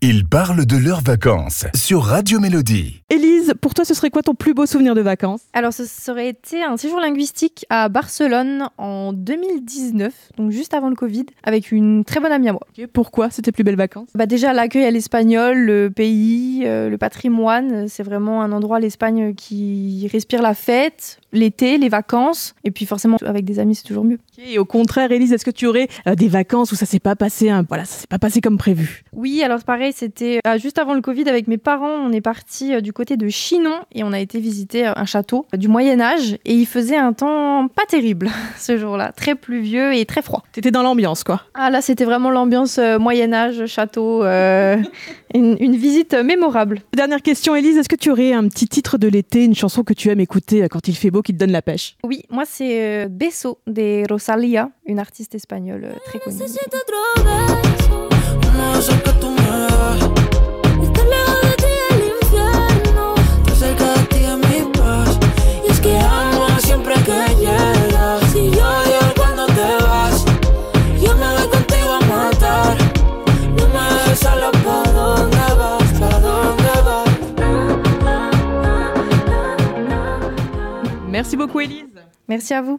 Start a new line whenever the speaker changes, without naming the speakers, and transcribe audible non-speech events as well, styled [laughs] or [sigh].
Ils parlent de leurs vacances sur Radio Mélodie.
Élise, pour toi, ce serait quoi ton plus beau souvenir de vacances?
Alors, ce serait été un séjour linguistique à Barcelone en 2019, donc juste avant le Covid, avec une très bonne amie à moi.
Pourquoi? C'était plus belles vacances?
Bah déjà, l'accueil à l'espagnol, le pays, euh, le patrimoine, c'est vraiment un endroit, l'Espagne, qui respire la fête, l'été, les vacances, et puis forcément, avec des amis, c'est toujours mieux.
Et au contraire, Élise, est-ce que tu aurais euh, des vacances où ça s'est pas passé, hein, voilà, ça s'est pas passé comme prévu?
Oui, alors pareil, c'était euh, juste avant le Covid avec mes parents. On est parti euh, du côté de Chinon et on a été visiter un château du Moyen Âge et il faisait un temps pas terrible [laughs] ce jour-là, très pluvieux et très froid.
T'étais dans l'ambiance, quoi.
Ah là, c'était vraiment l'ambiance euh, Moyen Âge, château, euh, [laughs] une, une visite mémorable.
Dernière question, Élise, est-ce que tu aurais un petit titre de l'été, une chanson que tu aimes écouter euh, quand il fait beau, qui te donne la pêche?
Oui, moi c'est euh, Beso de Rosalia, une artiste espagnole euh, très connue.
Necesito otro beso, uno de esos que
Merci beaucoup, Élise.
Merci à vous.